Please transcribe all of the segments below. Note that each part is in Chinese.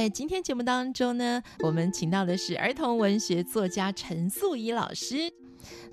在今天节目当中呢，我们请到的是儿童文学作家陈素宜老师。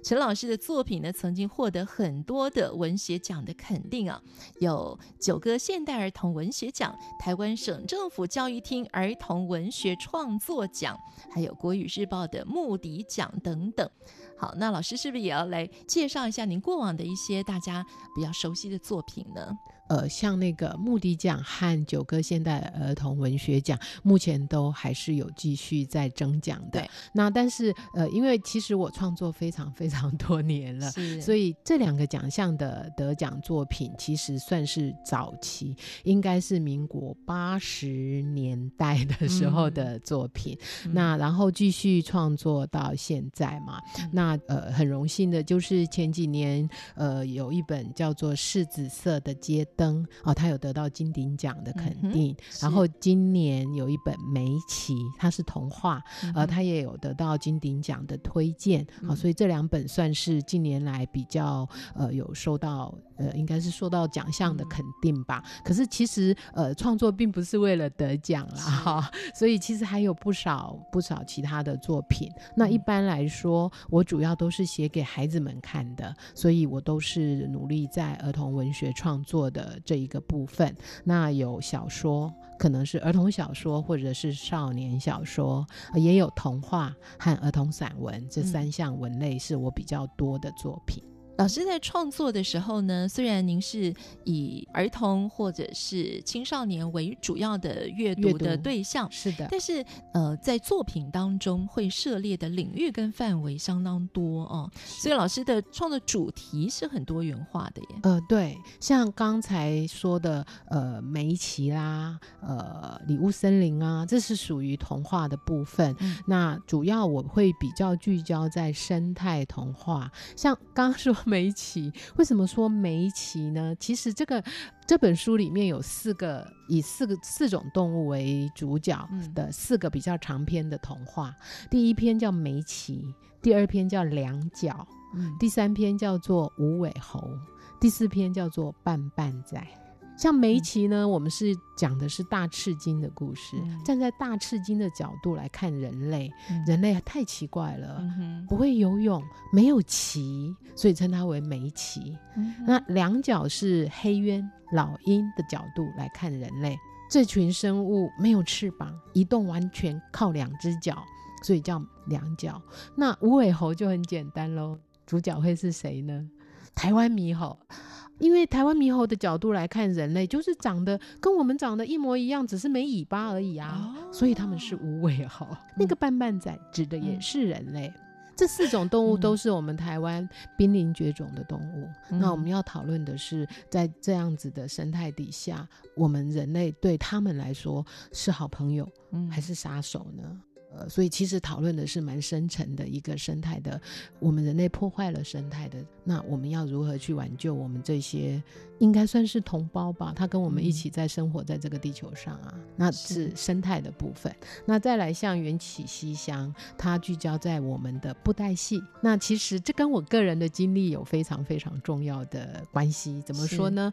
陈老师的作品呢，曾经获得很多的文学奖的肯定啊，有九个现代儿童文学奖、台湾省政府教育厅儿童文学创作奖，还有国语日报的牧笛奖等等。好，那老师是不是也要来介绍一下您过往的一些大家比较熟悉的作品呢？呃，像那个牧笛奖和九歌现代儿童文学奖，目前都还是有继续在争奖的。那但是呃，因为其实我创作非常非常多年了，是所以这两个奖项的得奖作品其实算是早期，应该是民国八十年代的时候的作品。嗯、那然后继续创作到现在嘛，嗯、那呃，很荣幸的就是前几年呃，有一本叫做《柿子色的街》。灯啊，他有得到金鼎奖的肯定。嗯、然后今年有一本《梅奇》，它是童话，呃、他也有得到金鼎奖的推荐。啊、嗯，所以这两本算是近年来比较呃有受到呃，应该是受到奖项的肯定吧。嗯、可是其实呃，创作并不是为了得奖啦哈，是所以其实还有不少不少其他的作品。嗯、那一般来说，我主要都是写给孩子们看的，所以我都是努力在儿童文学创作的。这一个部分，那有小说，可能是儿童小说或者是少年小说，也有童话和儿童散文，这三项文类是我比较多的作品。老师在创作的时候呢，虽然您是以儿童或者是青少年为主要的阅读的对象，是的，但是呃，在作品当中会涉猎的领域跟范围相当多哦，所以老师的创作主题是很多元化的耶。呃，对，像刚才说的呃，梅奇啦，呃，礼物森林啊，这是属于童话的部分。嗯、那主要我会比较聚焦在生态童话，像刚刚说。梅奇，为什么说梅奇呢？其实这个这本书里面有四个以四个四种动物为主角的四个比较长篇的童话。嗯、第一篇叫梅奇，第二篇叫两脚，嗯、第三篇叫做无尾猴，第四篇叫做半半仔。像梅奇呢，嗯、我们是讲的是大赤金的故事，嗯、站在大赤金的角度来看人类，嗯、人类太奇怪了，嗯、不会游泳，没有鳍，所以称它为梅奇。嗯、那两脚是黑鸢、老鹰的角度来看人类，这群生物没有翅膀，移动完全靠两只脚，所以叫两脚。那无尾猴就很简单喽，主角会是谁呢？台湾猕猴。因为台湾猕猴的角度来看，人类就是长得跟我们长得一模一样，只是没尾巴而已啊，哦、所以他们是无尾猴。嗯、那个半半仔指的也是人类。嗯、这四种动物都是我们台湾濒临绝种的动物。嗯、那我们要讨论的是，在这样子的生态底下，我们人类对他们来说是好朋友，还是杀手呢？呃，所以其实讨论的是蛮深层的一个生态的，我们人类破坏了生态的，那我们要如何去挽救我们这些应该算是同胞吧？他跟我们一起在生活在这个地球上啊，嗯、那是生态的部分。那再来像缘起西乡，它聚焦在我们的布袋戏。那其实这跟我个人的经历有非常非常重要的关系。怎么说呢？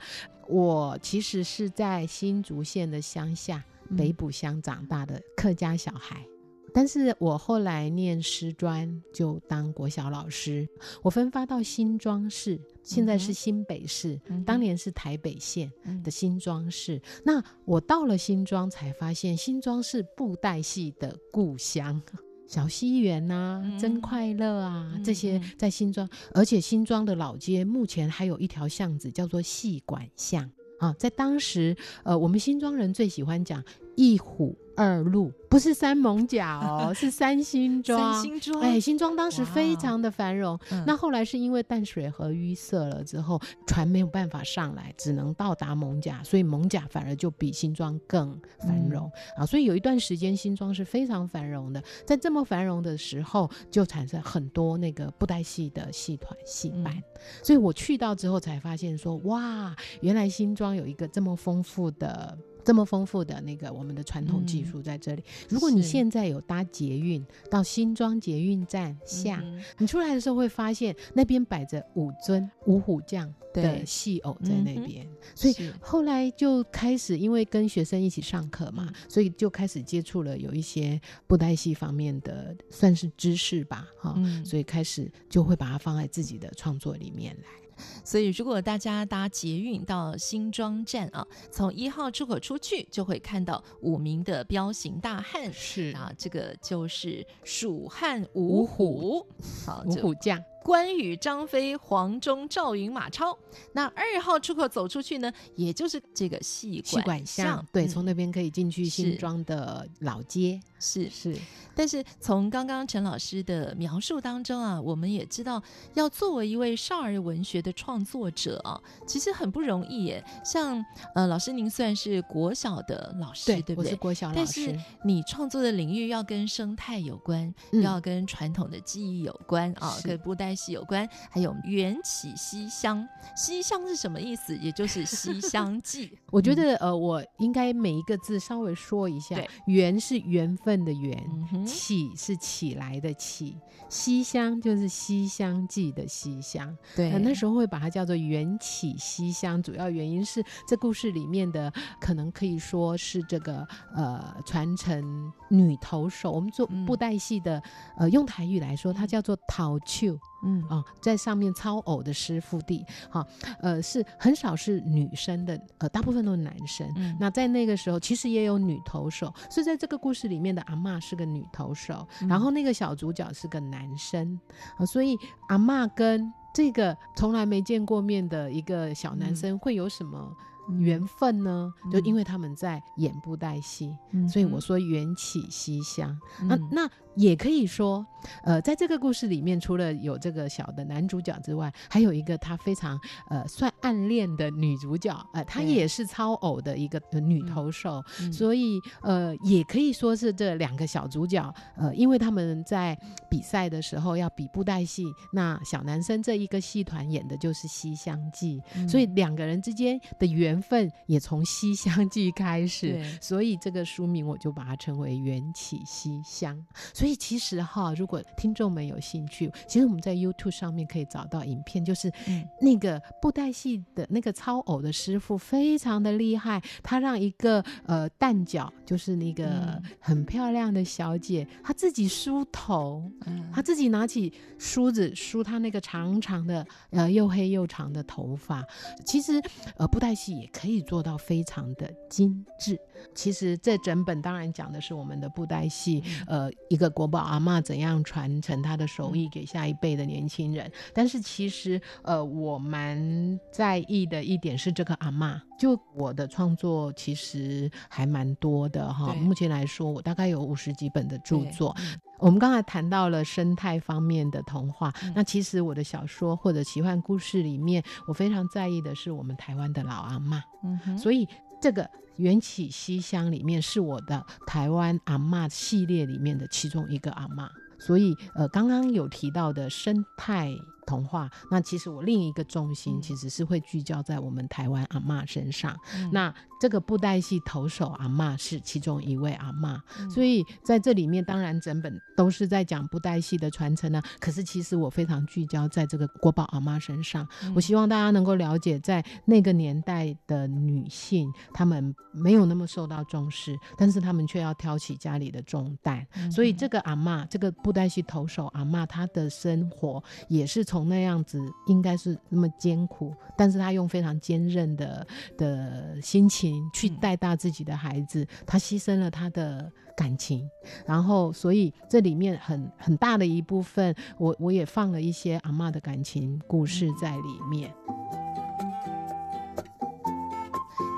我其实是在新竹县的乡下北埔乡长大的客家小孩。嗯但是我后来念师专，就当国小老师。我分发到新庄市，现在是新北市，嗯、当年是台北县的新庄市。嗯、那我到了新庄，才发现新庄是布袋戏的故乡，小西园啊，嗯、真快乐啊，这些在新庄，而且新庄的老街目前还有一条巷子叫做戏馆巷。啊，在当时，呃，我们新庄人最喜欢讲一虎。二鹿不是三猛甲哦，是三星庄。三星庄，哎，新庄当时非常的繁荣。嗯、那后来是因为淡水河淤塞了之后，船没有办法上来，只能到达猛甲，所以猛甲反而就比新庄更繁荣、嗯、啊。所以有一段时间，新庄是非常繁荣的。在这么繁荣的时候，就产生很多那个布袋戏的戏团戏班。嗯、所以我去到之后才发现说，哇，原来新庄有一个这么丰富的。这么丰富的那个我们的传统技术在这里。嗯、如果你现在有搭捷运到新庄捷运站下，嗯、你出来的时候会发现那边摆着五尊五虎将的戏偶在那边。所以后来就开始，因为跟学生一起上课嘛，所以就开始接触了有一些布袋戏方面的算是知识吧，哈、嗯，所以开始就会把它放在自己的创作里面来。所以，如果大家搭捷运到新庄站啊，从一号出口出去，就会看到五名的彪形大汉。是啊，这个就是蜀汉五虎，好，五虎将。关羽、张飞、黄忠、赵云、马超。那二号出口走出去呢，也就是这个戏馆巷。对，从那边可以进去新庄的老街。是是，但是从刚刚陈老师的描述当中啊，我们也知道，要作为一位少儿文学的创作者啊，其实很不容易耶。像呃，老师您虽然是国小的老师，对，对不对？我是国小老师。但是你创作的领域要跟生态有关，嗯、要跟传统的技艺有关啊，跟布袋戏有关，还有缘起西厢。西厢是什么意思？也就是 《西厢记》。我觉得呃，我应该每一个字稍微说一下。缘是缘分。的缘，起是起来的起，西厢就是《西厢记》的西厢。对，那时候会把它叫做缘起西厢，主要原因是这故事里面的可能可以说是这个呃传承女投手，我们做布袋戏的，嗯、呃用台语来说，它叫做头手。嗯啊、哦，在上面操偶的师傅弟，哈、哦，呃，是很少是女生的，呃，大部分都是男生。嗯，那在那个时候，其实也有女投手，所以在这个故事里面的阿嬷是个女投手，嗯、然后那个小主角是个男生，所以阿嬷跟这个从来没见过面的一个小男生会有什么缘分呢？嗯、就因为他们在演布袋戏，嗯、所以我说缘起西厢。嗯、那那。也可以说，呃，在这个故事里面，除了有这个小的男主角之外，还有一个他非常呃算暗恋的女主角，呃，她也是超偶的一个女投手，嗯、所以呃，也可以说是这两个小主角，呃，因为他们在比赛的时候要比布袋戏，那小男生这一个戏团演的就是《西厢记》，嗯，所以两个人之间的缘分也从《西厢记》开始，所以这个书名我就把它称为《缘起西厢》。所以其实哈，如果听众们有兴趣，其实我们在 YouTube 上面可以找到影片，就是那个布袋戏的那个超偶的师傅非常的厉害，他让一个呃蛋角，就是那个很漂亮的小姐，她自己梳头，她自己拿起梳子梳她那个长长的呃又黑又长的头发。其实呃布袋戏也可以做到非常的精致。其实这整本当然讲的是我们的布袋戏，呃一个。国宝阿嬷怎样传承他的手艺给下一辈的年轻人？但是其实，呃，我蛮在意的一点是这个阿嬷。就我的创作其实还蛮多的哈，目前来说我大概有五十几本的著作。嗯、我们刚才谈到了生态方面的童话，嗯、那其实我的小说或者奇幻故事里面，我非常在意的是我们台湾的老阿嬷。嗯哼，所以这个。缘起西厢里面是我的台湾阿嬷系列里面的其中一个阿嬷，所以呃，刚刚有提到的生态。童话，那其实我另一个重心其实是会聚焦在我们台湾阿嬷身上。嗯、那这个布袋戏投手阿嬷是其中一位阿嬷，嗯、所以在这里面当然整本都是在讲布袋戏的传承呢。可是其实我非常聚焦在这个国宝阿妈身上。嗯、我希望大家能够了解，在那个年代的女性，她们没有那么受到重视，但是她们却要挑起家里的重担。嗯、所以这个阿嬷，这个布袋戏投手阿嬷，她的生活也是从。从那样子应该是那么艰苦，但是他用非常坚韧的的心情去带大自己的孩子，他牺牲了他的感情，然后所以这里面很很大的一部分，我我也放了一些阿嬷的感情故事在里面。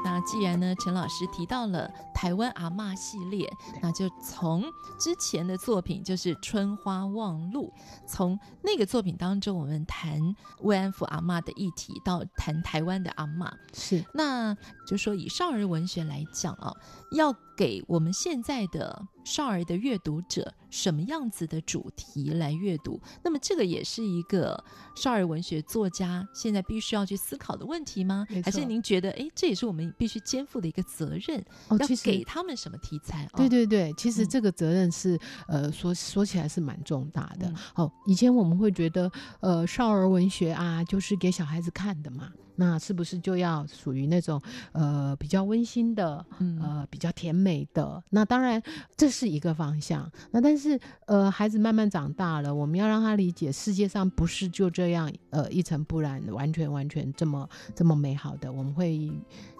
那既然呢，陈老师提到了台湾阿嬷系列，那就从之前的作品就是《春花望路》，从那个作品当中，我们谈慰安妇阿嬷的议题，到谈台湾的阿嬷，是，那就说以少儿文学来讲啊，要给我们现在的少儿的阅读者什么样子的主题来阅读？那么这个也是一个少儿文学作家现在必须要去思考的问题吗？还是您觉得，哎，这也是我们必须肩负的一个责任？哦，要给他们什么题材？对对对，其实这个责任是，嗯、呃，说说起来是蛮重大的。哦，以前我们会觉得，呃，少儿文学啊，就是给小孩子看的嘛。那是不是就要属于那种呃比较温馨的，呃比较甜美的？那当然这是一个方向。那但是呃孩子慢慢长大了，我们要让他理解世界上不是就这样呃一尘不染，完全完全这么这么美好的。我们会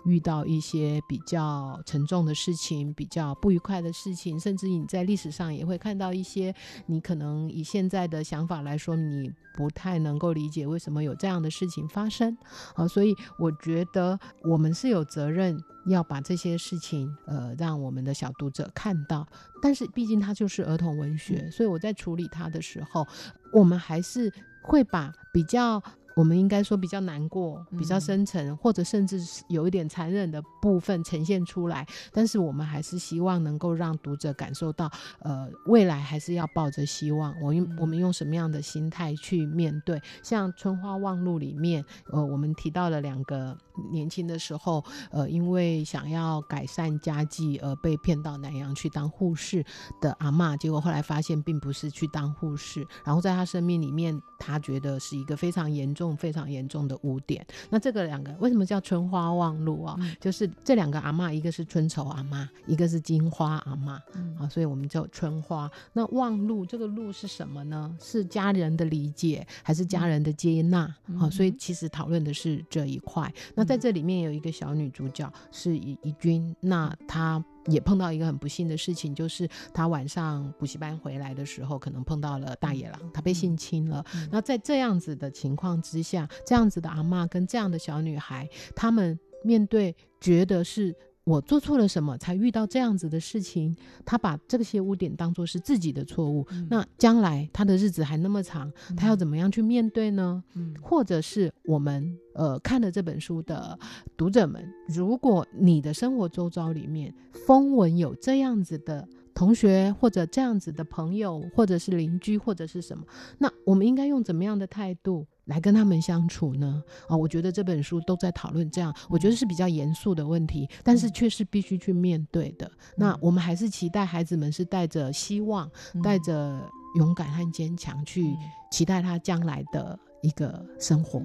遇到一些比较沉重的事情，比较不愉快的事情，甚至你在历史上也会看到一些你可能以现在的想法来说，你不太能够理解为什么有这样的事情发生。啊，所以我觉得我们是有责任要把这些事情呃让我们的小读者看到，但是毕竟它就是儿童文学，所以我在处理它的时候，我们还是会把比较。我们应该说比较难过、比较深沉，或者甚至是有一点残忍的部分呈现出来。但是我们还是希望能够让读者感受到，呃，未来还是要抱着希望。我用我们用什么样的心态去面对？像《春花望路》里面，呃，我们提到了两个年轻的时候，呃，因为想要改善家计而被骗到南洋去当护士的阿嬷，结果后来发现并不是去当护士，然后在他生命里面，他觉得是一个非常严重。非常严重的污点。那这个两个为什么叫春花望路啊？嗯、就是这两个阿妈，一个是春愁阿妈，一个是金花阿妈。嗯、啊，所以我们叫春花。那望路这个路是什么呢？是家人的理解，还是家人的接纳？嗯、啊，所以其实讨论的是这一块。嗯、那在这里面有一个小女主角是怡怡君，那她。也碰到一个很不幸的事情，就是他晚上补习班回来的时候，可能碰到了大野狼，他被性侵了。嗯、那在这样子的情况之下，这样子的阿嬷跟这样的小女孩，他们面对觉得是。我做错了什么才遇到这样子的事情？他把这些污点当作是自己的错误。嗯、那将来他的日子还那么长，嗯、他要怎么样去面对呢？嗯、或者是我们呃看了这本书的读者们，如果你的生活周遭里面风闻有这样子的同学，或者这样子的朋友，或者是邻居，或者是什么，那我们应该用怎么样的态度？来跟他们相处呢？啊、哦，我觉得这本书都在讨论这样，我觉得是比较严肃的问题，但是却是必须去面对的。嗯、那我们还是期待孩子们是带着希望、带着勇敢和坚强去期待他将来的一个生活。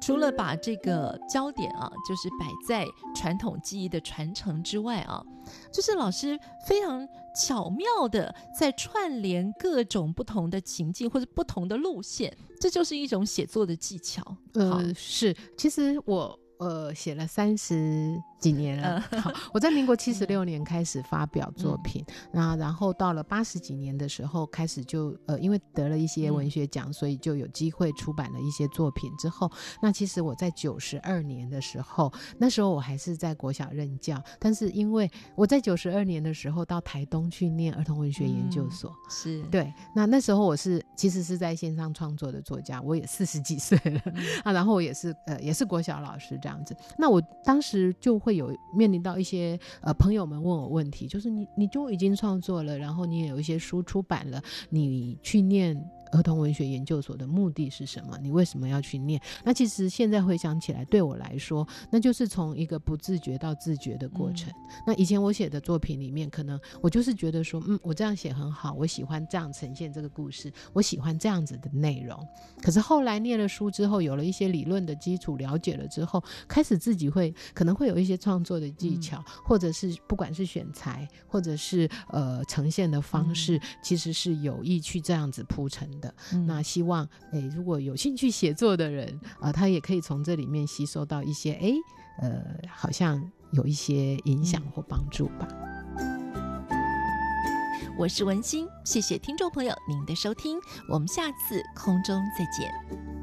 除了把这个焦点啊，就是摆在传统技艺的传承之外啊，就是老师非常巧妙的在串联各种不同的情境或者不同的路线，这就是一种写作的技巧。呃，是，其实我呃写了三十。几年了，好，我在民国 七十六年开始发表作品，那、嗯、然后到了八十几年的时候，开始就呃，因为得了一些文学奖，嗯、所以就有机会出版了一些作品。之后，那其实我在九十二年的时候，那时候我还是在国小任教，但是因为我在九十二年的时候到台东去念儿童文学研究所，嗯、是对。那那时候我是其实是在线上创作的作家，我也四十几岁了、嗯、啊，然后我也是呃也是国小老师这样子。那我当时就会。会有面临到一些呃朋友们问我问题，就是你你就已经创作了，然后你也有一些书出版了，你去念。儿童文学研究所的目的是什么？你为什么要去念？那其实现在回想起来，对我来说，那就是从一个不自觉到自觉的过程。嗯、那以前我写的作品里面，可能我就是觉得说，嗯，我这样写很好，我喜欢这样呈现这个故事，我喜欢这样子的内容。可是后来念了书之后，有了一些理论的基础，了解了之后，开始自己会可能会有一些创作的技巧，嗯、或者是不管是选材，或者是呃呈现的方式，嗯、其实是有意去这样子铺陈。的，嗯、那希望，诶，如果有兴趣写作的人啊、呃，他也可以从这里面吸收到一些，哎，呃，好像有一些影响或帮助吧。我是文心，谢谢听众朋友您的收听，我们下次空中再见。